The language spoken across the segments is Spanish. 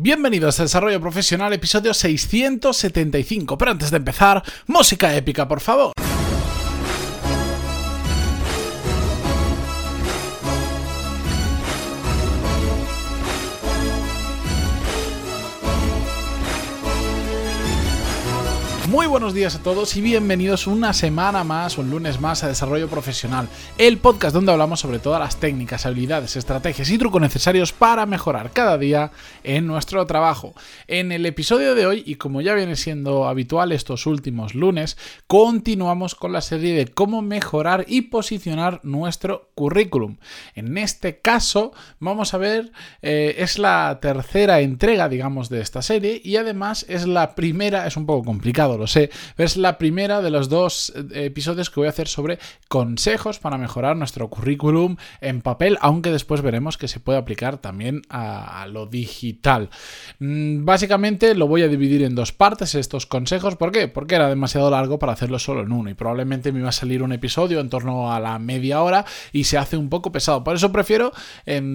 Bienvenidos a Desarrollo Profesional, episodio 675. Pero antes de empezar, música épica, por favor. Muy buenos días a todos y bienvenidos una semana más, un lunes más a Desarrollo Profesional, el podcast donde hablamos sobre todas las técnicas, habilidades, estrategias y trucos necesarios para mejorar cada día en nuestro trabajo. En el episodio de hoy, y como ya viene siendo habitual estos últimos lunes, continuamos con la serie de cómo mejorar y posicionar nuestro currículum. En este caso, vamos a ver, eh, es la tercera entrega, digamos, de esta serie y además es la primera, es un poco complicado sé. Es la primera de los dos eh, episodios que voy a hacer sobre consejos para mejorar nuestro currículum en papel, aunque después veremos que se puede aplicar también a, lo digital. Mm, básicamente lo voy a dividir en dos partes estos consejos. ¿Por qué? Porque era demasiado largo para hacerlo solo en uno y probablemente me iba a salir un episodio en torno a la media hora y se hace un poco pesado. Por eso prefiero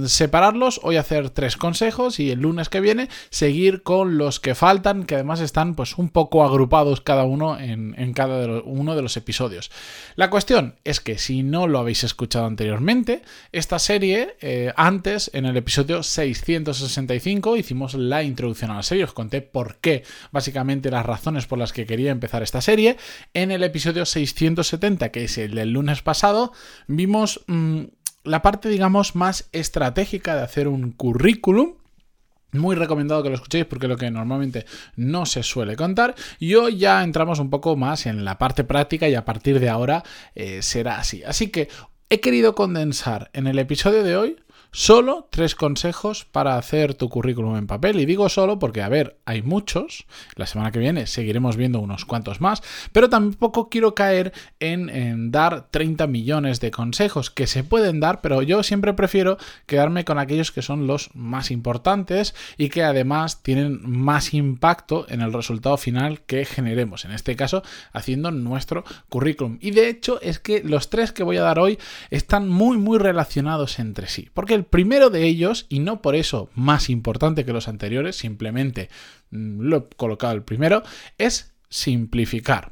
separarlos, hoy hacer tres consejos y el lunes que viene seguir con los que faltan, que además están pues un poco agrupados cada uno en, cada uno de los episodios. La cuestión es que si no lo habéis escuchado anteriormente, esta serie, eh, antes, en el episodio 665, hicimos la introducción a la serie, os conté por qué, básicamente las razones por las que quería empezar esta serie. En el episodio 670, que es el del lunes pasado, vimos... Mm, la parte, digamos, más estratégica de hacer un currículum muy recomendado que lo escuchéis porque lo que normalmente no se suele contar. Y hoy ya entramos un poco más en la parte práctica y a partir de ahora eh, será así. Así que he querido condensar en el episodio de hoy Solo tres consejos para hacer tu currículum en papel. Y digo solo porque, a ver, hay muchos. La semana que viene seguiremos viendo unos cuantos más. Pero tampoco quiero caer en, dar 30 millones de consejos que se pueden dar, pero yo siempre prefiero quedarme con aquellos que son los más importantes y que además tienen más impacto en el resultado final que generemos. En este caso, haciendo nuestro currículum. Y de hecho, es que los tres que voy a dar hoy están muy, muy relacionados entre sí. Porque primero de ellos, y no por eso más importante que los anteriores, simplemente mm, lo he colocado el primero, es simplificar.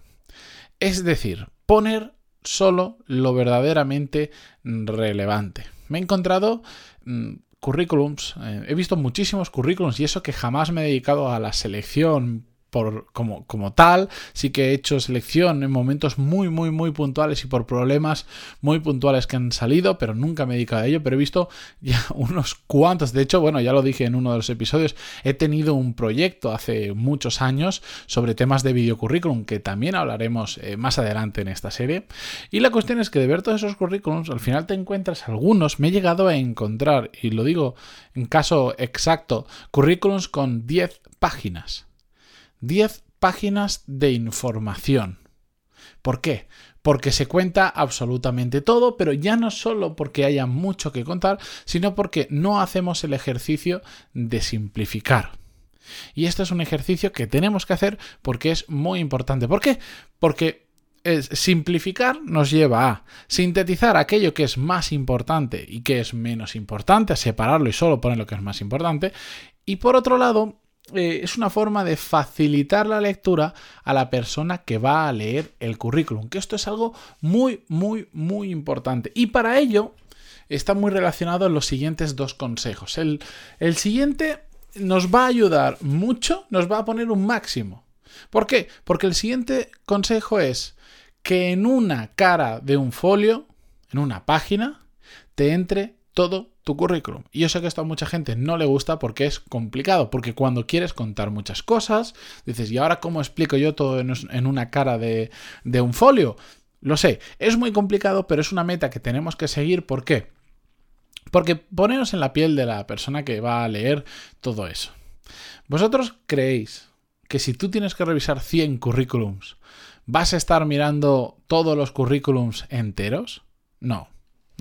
Es decir, poner solo lo verdaderamente relevante. Me he encontrado mm, currículums, eh, he visto muchísimos currículums y eso que jamás me he dedicado a la selección como tal. Sí que he hecho selección en momentos muy, muy, muy puntuales y por problemas muy puntuales que han salido, pero nunca me he dedicado a ello. Pero he visto ya unos cuantos. De hecho, bueno, ya lo dije en uno de los episodios, he tenido un proyecto hace muchos años sobre temas de videocurrículum, que también hablaremos eh, más adelante en esta serie. Y la cuestión es que de ver todos esos currículums, al final te encuentras algunos, me he llegado a encontrar, y lo digo en caso exacto, currículums con 10 páginas. 10 páginas de información. ¿Por qué? Porque se cuenta absolutamente todo, pero ya no solo porque haya mucho que contar, sino porque no hacemos el ejercicio de simplificar. Y este es un ejercicio que tenemos que hacer porque es muy importante. ¿Por qué? Porque simplificar nos lleva a sintetizar aquello que es más importante y que es menos importante, a separarlo y solo poner lo que es más importante. Y por otro lado, eh, es una forma de facilitar la lectura a la persona que va a leer el currículum, que esto es algo muy, muy, muy importante. Y para ello está muy relacionado en los siguientes dos consejos. El, el siguiente nos va a ayudar mucho, nos va a poner un máximo. ¿Por qué? Porque el siguiente consejo es que en una cara de un folio, en una página, te entre todo tu currículum. Y yo sé que esto a mucha gente no le gusta porque es complicado, porque cuando quieres contar muchas cosas, dices, ¿y ahora cómo explico yo todo en una cara de, un folio? Lo sé, es muy complicado, pero es una meta que tenemos que seguir. ¿Por qué? Porque poneros en la piel de la persona que va a leer todo eso. ¿Vosotros creéis que si tú tienes que revisar 100 currículums, vas a estar mirando todos los currículums enteros? No.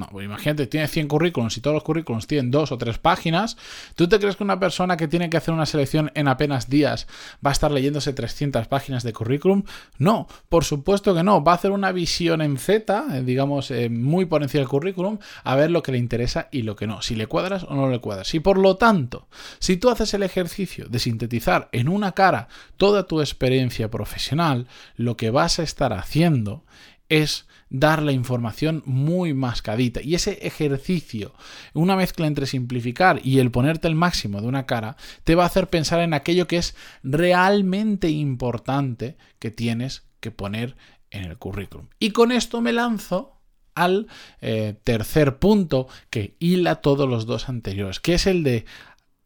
No, pues imagínate, tienes 100 currículums y todos los currículums tienen dos o tres páginas. ¿Tú te crees que una persona que tiene que hacer una selección en apenas días va a estar leyéndose 300 páginas de currículum? No, por supuesto que no. Va a hacer una visión en Z, eh, digamos, eh, muy por encima del currículum, a ver lo que le interesa y lo que no, si le cuadras o no le cuadras. Y por lo tanto, si tú haces el ejercicio de sintetizar en una cara toda tu experiencia profesional, lo que vas a estar haciendo es dar la información muy mascadita. Y ese ejercicio, una mezcla entre simplificar y el ponerte el máximo de una cara, te va a hacer pensar en aquello que es realmente importante que tienes que poner en el currículum. Y con esto me lanzo al eh, tercer punto que hila todos los dos anteriores, que es el de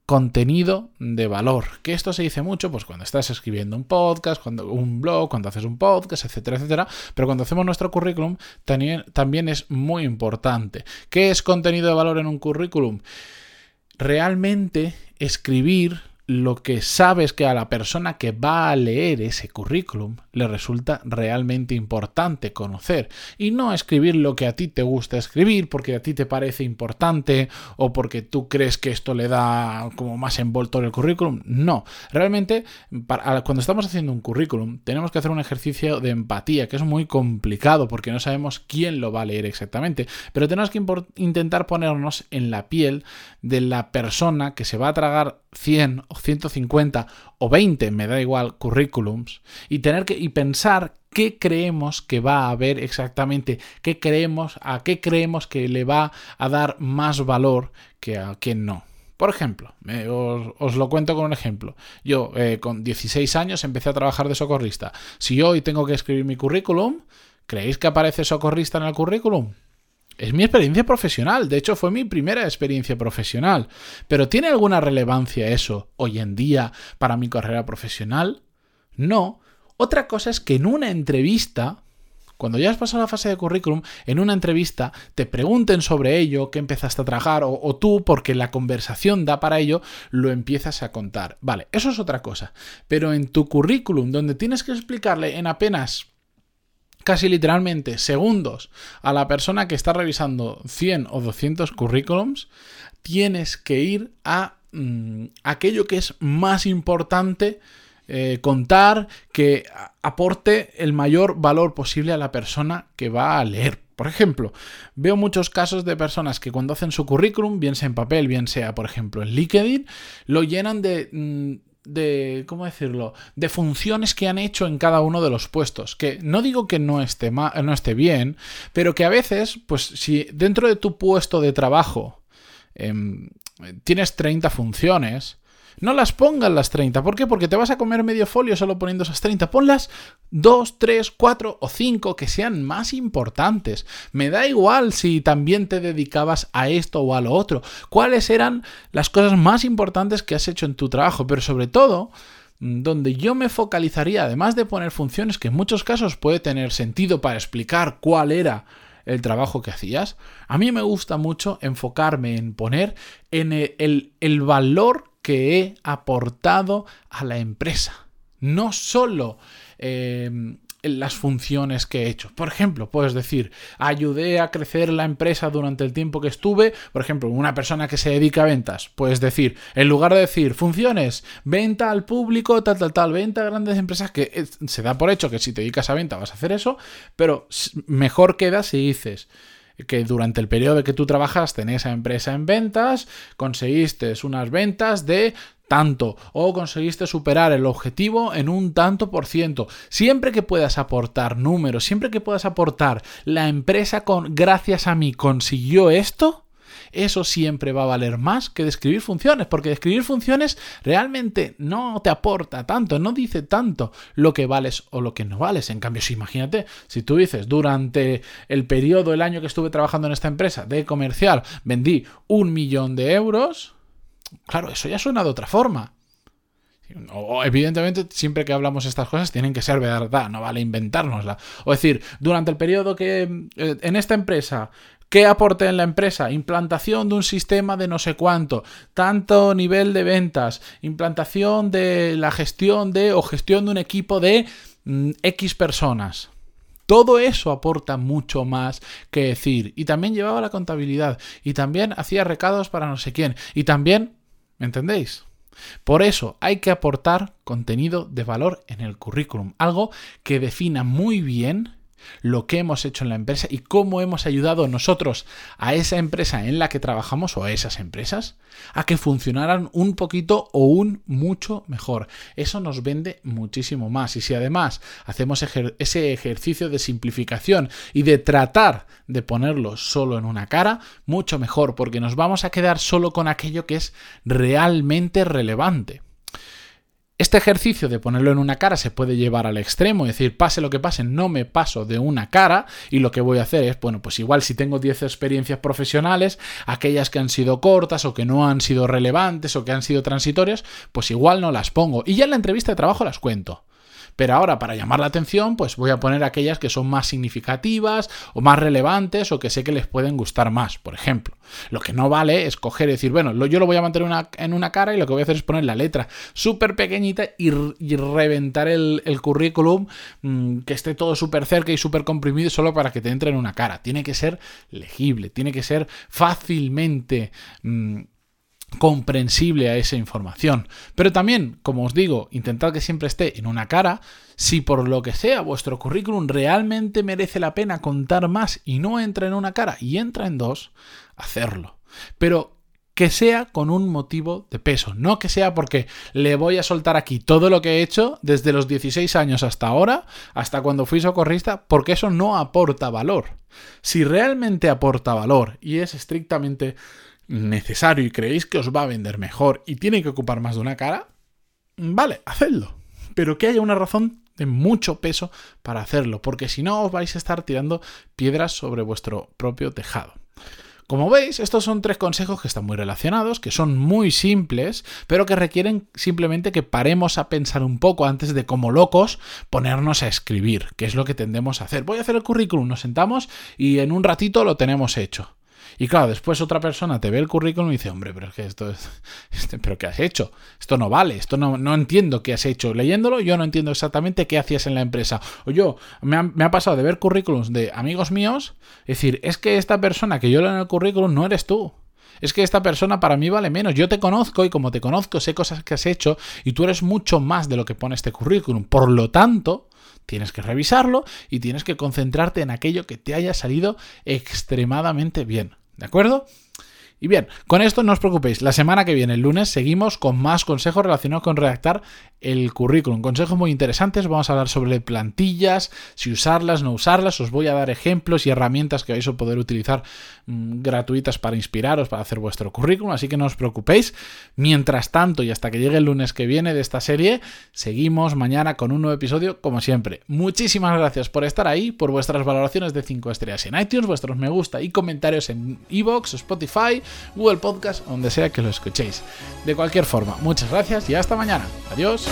contenido de valor. Que esto se dice mucho, pues cuando estás escribiendo un podcast, cuando un blog, cuando haces un podcast, etcétera, etcétera. Pero cuando hacemos nuestro currículum también, también es muy importante. ¿Qué es contenido de valor en un currículum? Realmente escribir lo que sabes que a la persona que va a leer ese currículum le resulta realmente importante conocer. Y no escribir lo que a ti te gusta escribir porque a ti te parece importante o porque tú crees que esto le da como más envolto el currículum. No, realmente cuando estamos haciendo un currículum tenemos que hacer un ejercicio de empatía que es muy complicado porque no sabemos quién lo va a leer exactamente, pero tenemos que intentar ponernos en la piel de la persona que se va a tragar 100 o 150 o 20, me da igual, currículums y tener que y pensar qué creemos que va a haber exactamente, qué creemos, a qué creemos que le va a dar más valor que a quien no. Por ejemplo, os, lo cuento con un ejemplo. Yo eh, con 16 años empecé a trabajar de socorrista. Si hoy tengo que escribir mi currículum, ¿creéis que aparece socorrista en el currículum? Es mi experiencia profesional, de hecho fue mi primera experiencia profesional. Pero ¿tiene alguna relevancia eso hoy en día para mi carrera profesional? No. Otra cosa es que en una entrevista, cuando ya has pasado la fase de currículum, en una entrevista te pregunten sobre ello, qué empezaste a trabajar, o, o, tú, porque la conversación da para ello, lo empiezas a contar. Vale, eso es otra cosa. Pero en tu currículum, donde tienes que explicarle en apenas casi literalmente segundos a la persona que está revisando 100 o 200 currículums, tienes que ir a mm, aquello que es más importante eh, contar, que aporte el mayor valor posible a la persona que va a leer. Por ejemplo, veo muchos casos de personas que cuando hacen su currículum, bien sea en papel, bien sea, por ejemplo, en LinkedIn, lo llenan de... Mm, de, ¿cómo decirlo?, de funciones que han hecho en cada uno de los puestos. Que no digo que no esté, no esté bien, pero que a veces, pues si dentro de tu puesto de trabajo em, tienes 30 funciones, no las pongas las 30. ¿Por qué? Porque te vas a comer medio folio solo poniendo esas 30. Ponlas 2, 3, 4 o 5 que sean más importantes. Me da igual si también te dedicabas a esto o a lo otro. ¿Cuáles eran las cosas más importantes que has hecho en tu trabajo? Pero sobre todo mm, donde yo me focalizaría, además de poner funciones que en muchos casos puede tener sentido para explicar cuál era el trabajo que hacías, a mí me gusta mucho enfocarme en poner en el, el valor que he aportado a la empresa. No solo em, las funciones que he hecho. Por ejemplo, puedes decir, ayudé a crecer la empresa durante el tiempo que estuve. Por ejemplo, una persona que se dedica a ventas, puedes decir, en lugar de decir funciones, venta al público, tal, tal, tal, venta a grandes empresas, que se da por hecho que si te dedicas a venta vas a hacer eso, pero mejor queda si dices, que durante el periodo que tú trabajaste en esa empresa en ventas, conseguiste unas ventas de tanto o conseguiste superar el objetivo en un tanto por ciento. Siempre que puedas aportar números, siempre que puedas aportar la empresa con gracias a mí consiguió esto, eso siempre va a valer más que describir funciones, porque describir funciones realmente no te aporta tanto, no dice tanto lo que vales o lo que no vales. En cambio, si imagínate, si tú dices, durante el periodo, el año que estuve trabajando en esta empresa de comercial, vendí un millón de euros, claro, eso ya suena de otra forma. O, evidentemente, siempre que hablamos estas cosas tienen que ser verdad, no vale inventárnosla. O decir, durante el periodo que eh, en esta empresa ¿Qué aporte en la empresa? Implantación de un sistema de no sé cuánto, tanto nivel de ventas, implantación de la gestión de o gestión de un equipo de mm, X personas. Todo eso aporta mucho más que decir. Y también llevaba la contabilidad. Y también hacía recados para no sé quién. Y también... ¿Me entendéis? Por eso hay que aportar contenido de valor en el currículum. Algo que defina muy bien lo que hemos hecho en la empresa y cómo hemos ayudado nosotros a esa empresa en la que trabajamos o a esas empresas a que funcionaran un poquito o un mucho mejor. Eso nos vende muchísimo más. Y si además hacemos ese ejercicio de simplificación y de tratar de ponerlo solo en una cara, mucho mejor, porque nos vamos a quedar solo con aquello que es realmente relevante. Este ejercicio de ponerlo en una cara se puede llevar al extremo, es decir, pase lo que pase, no me paso de una cara y lo que voy a hacer es, bueno, pues igual si tengo 10 experiencias profesionales, aquellas que han sido cortas o que no han sido relevantes o que han sido transitorias, pues igual no las pongo. Y ya en la entrevista de trabajo las cuento. Pero ahora, para llamar la atención, pues voy a poner aquellas que son más significativas o más relevantes o que sé que les pueden gustar más, por ejemplo. Lo que no vale es coger y decir, bueno, yo lo voy a mantener en una cara y lo que voy a hacer es poner la letra súper pequeñita y, reventar el, currículum mm, que esté todo súper cerca y súper comprimido solo para que te entre en una cara. Tiene que ser legible, tiene que ser fácilmente... Mm, comprensible a esa información. Pero también, como os digo, intentad que siempre esté en una cara. Si por lo que sea vuestro currículum realmente merece la pena contar más y no entra en una cara y entra en dos, hacerlo. Pero que sea con un motivo de peso, no que sea porque le voy a soltar aquí todo lo que he hecho desde los 16 años hasta ahora, hasta cuando fui socorrista, porque eso no aporta valor. Si realmente aporta valor y es estrictamente necesario y creéis que os va a vender mejor y tiene que ocupar más de una cara, vale, hacedlo. Pero que haya una razón de mucho peso para hacerlo, porque si no os vais a estar tirando piedras sobre vuestro propio tejado. Como veis, estos son tres consejos que están muy relacionados, que son muy simples, pero que requieren simplemente que paremos a pensar un poco antes de como locos ponernos a escribir, que es lo que tendemos a hacer. Voy a hacer el currículum, nos sentamos y en un ratito lo tenemos hecho. Y claro, después otra persona te ve el currículum y dice, hombre, pero es que esto es... Este, ¿Pero qué has hecho? Esto no vale, esto no, no entiendo qué has hecho. Leyéndolo yo no entiendo exactamente qué hacías en la empresa. O yo, me ha, me ha pasado de ver currículums de amigos míos, es decir, es que esta persona que yo leo en el currículum no eres tú. Es que esta persona para mí vale menos. Yo te conozco y como te conozco sé cosas que has hecho y tú eres mucho más de lo que pone este currículum. Por lo tanto, tienes que revisarlo y tienes que concentrarte en aquello que te haya salido extremadamente bien. ¿De acuerdo? Y bien, con esto no os preocupéis, la semana que viene, el lunes, seguimos con más consejos relacionados con redactar el currículum. Consejos muy interesantes, vamos a hablar sobre plantillas, si usarlas, no usarlas, os voy a dar ejemplos y herramientas que vais a poder utilizar mm, gratuitas para inspiraros, para hacer vuestro currículum, así que no os preocupéis. Mientras tanto, y hasta que llegue el lunes que viene de esta serie, seguimos mañana con un nuevo episodio, como siempre. Muchísimas gracias por estar ahí, por vuestras valoraciones de 5 estrellas en iTunes, vuestros me gusta y comentarios en iVoox, Spotify, Google Podcast, donde sea que lo escuchéis. De cualquier forma, muchas gracias y hasta mañana. Adiós.